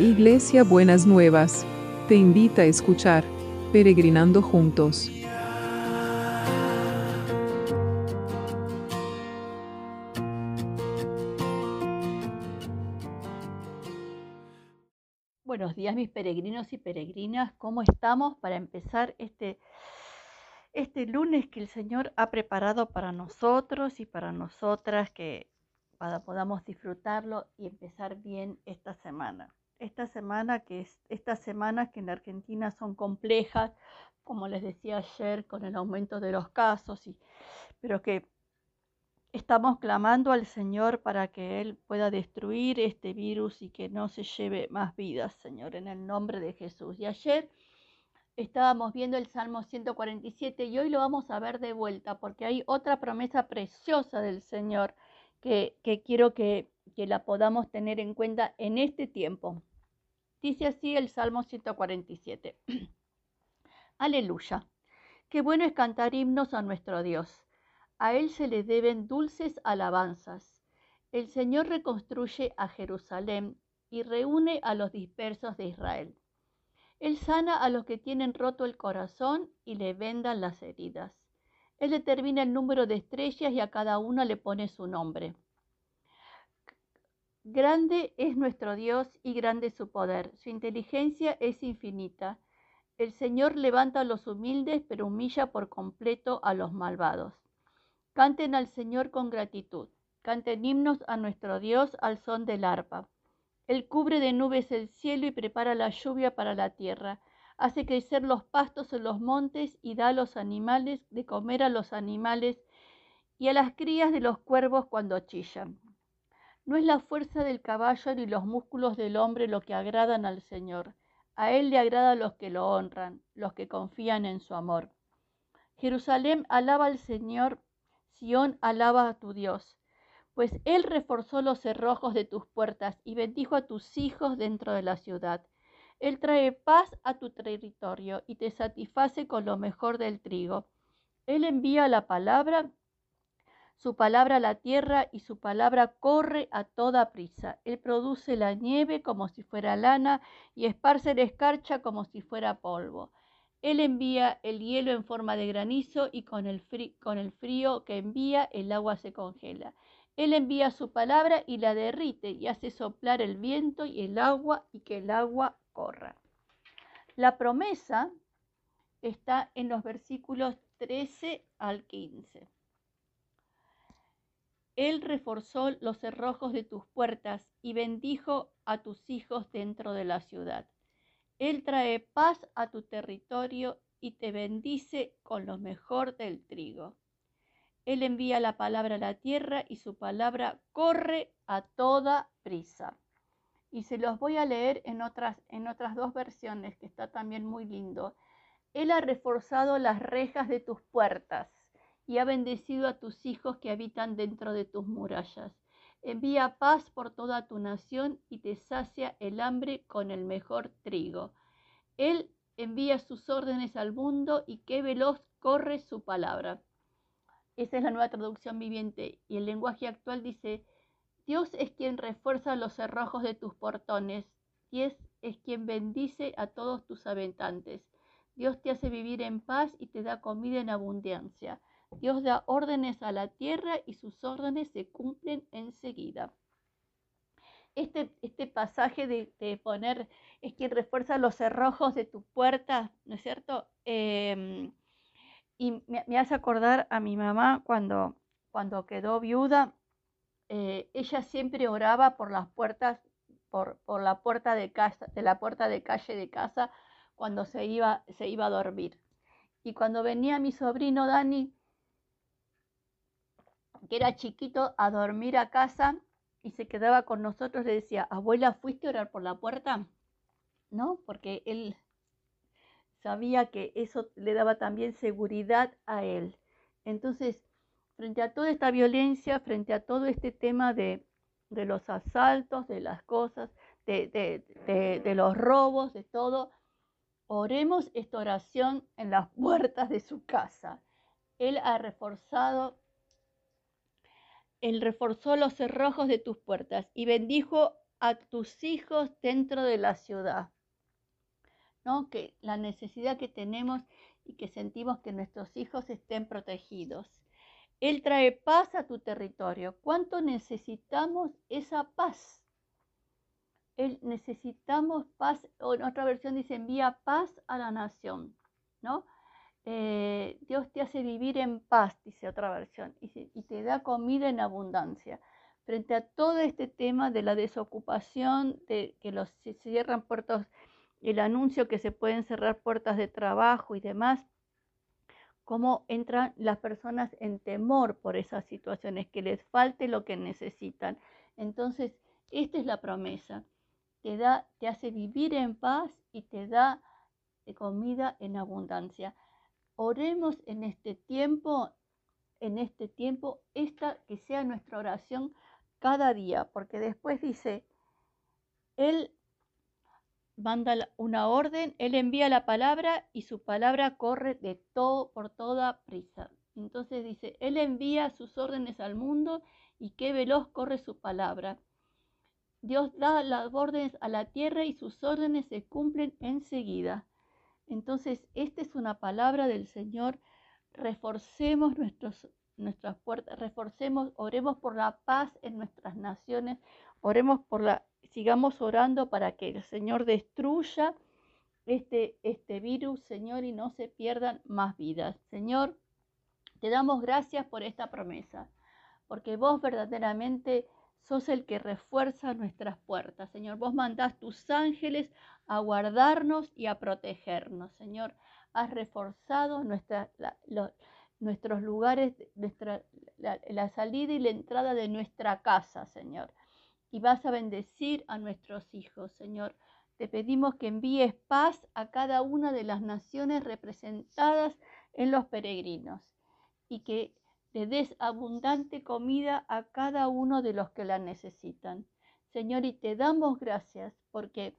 Iglesia Buenas Nuevas, te invita a escuchar Peregrinando Juntos. Buenos días mis peregrinos y peregrinas, ¿cómo estamos para empezar este, este lunes que el Señor ha preparado para nosotros y para nosotras que para podamos disfrutarlo y empezar bien esta semana? Esta semana, que es, estas semanas que en Argentina son complejas, como les decía ayer, con el aumento de los casos, y, pero que estamos clamando al Señor para que Él pueda destruir este virus y que no se lleve más vidas, Señor, en el nombre de Jesús. Y ayer estábamos viendo el Salmo 147 y hoy lo vamos a ver de vuelta porque hay otra promesa preciosa del Señor que, quiero que la podamos tener en cuenta en este tiempo. Dice así el Salmo 147. Aleluya. Qué bueno es cantar himnos a nuestro Dios. A Él se le deben dulces alabanzas. El Señor reconstruye a Jerusalén y reúne a los dispersos de Israel. Él sana a los que tienen roto el corazón y le vendan las heridas. Él determina el número de estrellas y a cada una le pone su nombre. Grande es nuestro Dios y grande su poder. Su inteligencia es infinita. El Señor levanta a los humildes, pero humilla por completo a los malvados. Canten al Señor con gratitud. Canten himnos a nuestro Dios al son del arpa. Él cubre de nubes el cielo y prepara la lluvia para la tierra. Hace crecer los pastos en los montes y da a los animales de comer a los animales y a las crías de los cuervos cuando chillan. No es la fuerza del caballo ni los músculos del hombre lo que agradan al Señor. A Él le agrada los que lo honran, los que confían en su amor. Jerusalén alaba al Señor, Sión alaba a tu Dios, pues Él reforzó los cerrojos de tus puertas y bendijo a tus hijos dentro de la ciudad. Él trae paz a tu territorio y te satisface con lo mejor del trigo. Él envía la palabra su palabra la tierra y su palabra corre a toda prisa. Él produce la nieve como si fuera lana y esparce la escarcha como si fuera polvo. Él envía el hielo en forma de granizo y con el, con el frío que envía el agua se congela. Él envía su palabra y la derrite y hace soplar el viento y el agua y que el agua corra. La promesa está en los versículos 13 al 15. Él reforzó los cerrojos de tus puertas y bendijo a tus hijos dentro de la ciudad. Él trae paz a tu territorio y te bendice con lo mejor del trigo. Él envía la palabra a la tierra y su palabra corre a toda prisa. Y se los voy a leer en otras, en otras dos versiones, que está también muy lindo. Él ha reforzado las rejas de tus puertas y ha bendecido a tus hijos que habitan dentro de tus murallas. Envía paz por toda tu nación y te sacia el hambre con el mejor trigo. Él envía sus órdenes al mundo y qué veloz corre su palabra. Esa es la nueva traducción viviente y el lenguaje actual dice, Dios es quien refuerza los cerrojos de tus portones, Dios es quien bendice a todos tus habitantes. Dios te hace vivir en paz y te da comida en abundancia. Dios da órdenes a la tierra y sus órdenes se cumplen enseguida. Este, este pasaje de, poner es quien refuerza los cerrojos de tu puerta, ¿no es cierto? Em, y me, hace acordar a mi mamá cuando, cuando quedó viuda, eh, ella siempre oraba por las puertas, por, por, la puerta de casa, de la puerta de calle de casa cuando se iba, se iba a dormir. Y cuando venía mi sobrino Dani, que era chiquito, a dormir a casa y se quedaba con nosotros, le decía, abuela, ¿fuiste a orar por la puerta? ¿No? Porque él sabía que eso le daba también seguridad a él. Entonces, frente a toda esta violencia, frente a todo este tema de, de los asaltos, de las cosas, de, de, de, los robos, de todo, oremos esta oración en las puertas de su casa. Él ha reforzado él reforzó los cerrojos de tus puertas y bendijo a tus hijos dentro de la ciudad. ¿No? Que la necesidad que tenemos y que sentimos que nuestros hijos estén protegidos. Él trae paz a tu territorio. ¿Cuánto necesitamos esa paz? Él necesitamos paz, o en otra versión dice envía paz a la nación, ¿no? Eh, Dios te hace vivir en paz, dice otra versión, y, te da comida en abundancia. Frente a todo este tema de la desocupación, de que los, se cierran puertos, el anuncio que se pueden cerrar puertas de trabajo y demás, cómo entran las personas en temor por esas situaciones, que les falte lo que necesitan. Entonces, esta es la promesa te da, te hace vivir en paz y te da eh, comida en abundancia. Oremos en este tiempo, en este tiempo, esta que sea nuestra oración cada día, porque después dice, Él manda una orden, Él envía la palabra y su palabra corre de todo por toda prisa. Entonces dice, Él envía sus órdenes al mundo y qué veloz corre su palabra. Dios da las órdenes a la tierra y sus órdenes se cumplen enseguida. Entonces, esta es una palabra del Señor. Reforcemos nuestros, nuestras puertas, reforcemos, oremos por la paz en nuestras naciones, oremos por la, sigamos orando para que el Señor destruya este, este virus, Señor, y no se pierdan más vidas. Señor, te damos gracias por esta promesa, porque vos verdaderamente sos el que refuerza nuestras puertas. Señor, vos mandás tus ángeles a guardarnos y a protegernos. Señor, has reforzado nuestros lugares, nuestra, la, salida y la entrada de nuestra casa, Señor. Y vas a bendecir a nuestros hijos, Señor. Te pedimos que envíes paz a cada una de las naciones representadas en los peregrinos y que le des abundante comida a cada uno de los que la necesitan. Señor, y te damos gracias porque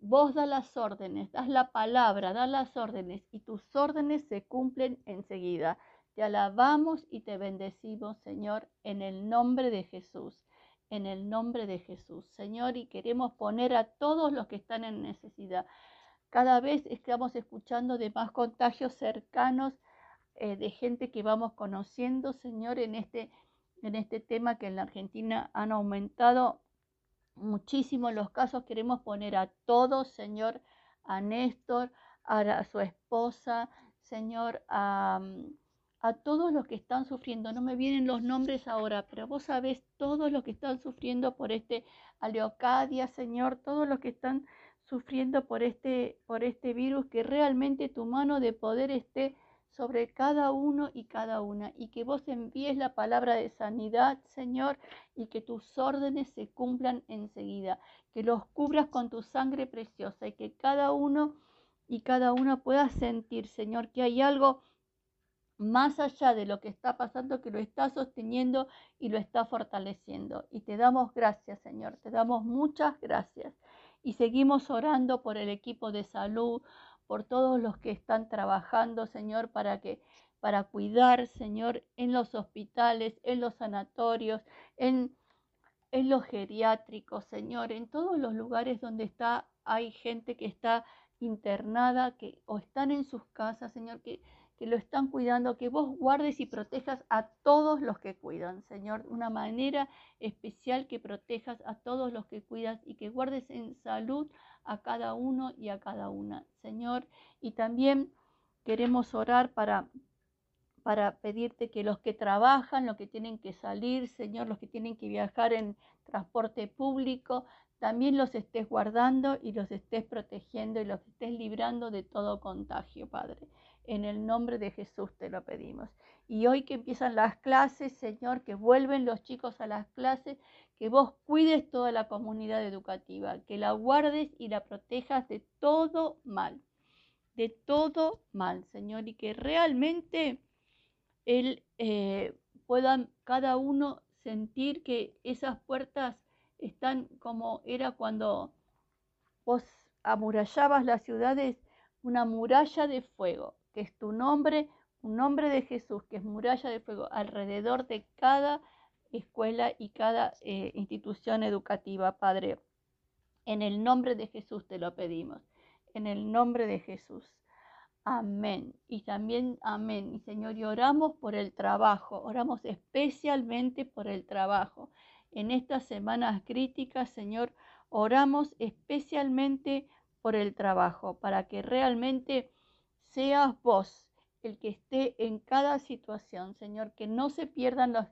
vos das las órdenes, das la palabra, das las órdenes y tus órdenes se cumplen enseguida. Te alabamos y te bendecimos, Señor, en el nombre de Jesús, en el nombre de Jesús, Señor, y queremos poner a todos los que están en necesidad. Cada vez estamos escuchando de más contagios cercanos eh, de gente que vamos conociendo, Señor, en este, en este tema que en la Argentina han aumentado muchísimo los casos. Queremos poner a todos, Señor, a Néstor, a, su esposa, Señor, a, a todos los que están sufriendo. No me vienen los nombres ahora, pero vos sabés todos los que están sufriendo por este Aleocadia, Señor, todos los que están sufriendo por este, por este virus, que realmente tu mano de poder esté sobre cada uno y cada una, y que vos envíes la palabra de sanidad, Señor, y que tus órdenes se cumplan enseguida, que los cubras con tu sangre preciosa y que cada uno y cada una pueda sentir, Señor, que hay algo más allá de lo que está pasando, que lo está sosteniendo y lo está fortaleciendo. Y te damos gracias, Señor, te damos muchas gracias. Y seguimos orando por el equipo de salud, por todos los que están trabajando, Señor, para que para cuidar, Señor, en los hospitales, en los sanatorios, en, en los geriátricos, Señor, en todos los lugares donde está hay gente que está internada, que o están en sus casas, Señor, que que lo están cuidando, que vos guardes y protejas a todos los que cuidan, Señor, una manera especial que protejas a todos los que cuidas y que guardes en salud a cada uno y a cada una, Señor. Y también queremos orar para para pedirte que los que trabajan, los que tienen que salir, Señor, los que tienen que viajar en transporte público, también los estés guardando y los estés protegiendo y los estés librando de todo contagio, Padre. En el nombre de Jesús te lo pedimos. Y hoy que empiezan las clases, Señor, que vuelven los chicos a las clases, que vos cuides toda la comunidad educativa, que la guardes y la protejas de todo mal, de todo mal, Señor, y que realmente él, eh, puedan cada uno sentir que esas puertas están como era cuando vos amurallabas las ciudades, una muralla de fuego que es tu nombre, un nombre de Jesús, que es muralla de fuego alrededor de cada escuela y cada eh, institución educativa, Padre. En el nombre de Jesús te lo pedimos. En el nombre de Jesús. Amén. Y también, amén. Y Señor, y oramos por el trabajo. Oramos especialmente por el trabajo. En estas semanas críticas, Señor, oramos especialmente por el trabajo, para que realmente seas vos el que esté en cada situación, Señor, que no se pierdan los,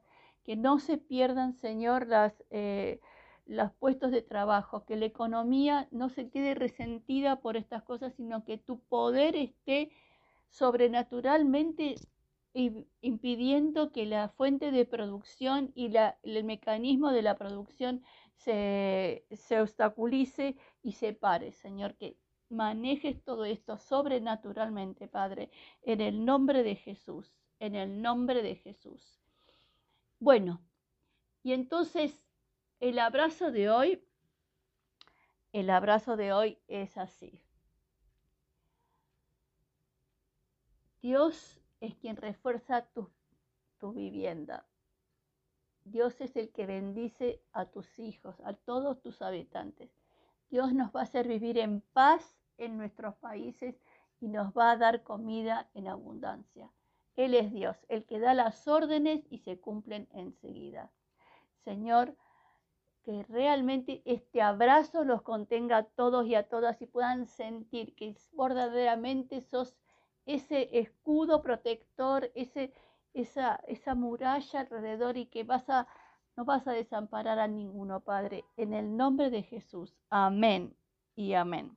que no se pierdan, Señor, las, eh, los puestos de trabajo, que la economía no se quede resentida por estas cosas, sino que tu poder esté sobrenaturalmente impidiendo que la fuente de producción y la, el mecanismo de la producción se, se obstaculice y se pare, Señor, que manejes todo esto sobrenaturalmente, Padre, en el nombre de Jesús, en el nombre de Jesús. Bueno, y entonces el abrazo de hoy, el abrazo de hoy es así. Dios es quien refuerza tu, tu vivienda. Dios es el que bendice a tus hijos, a todos tus habitantes. Dios nos va a hacer vivir en paz en nuestros países y nos va a dar comida en abundancia. Él es Dios, el que da las órdenes y se cumplen enseguida. Señor, que realmente este abrazo los contenga a todos y a todas y puedan sentir que verdaderamente sos ese escudo protector, ese, esa, esa muralla alrededor y que vas a, no vas a desamparar a ninguno, Padre. En el nombre de Jesús. Amén y amén.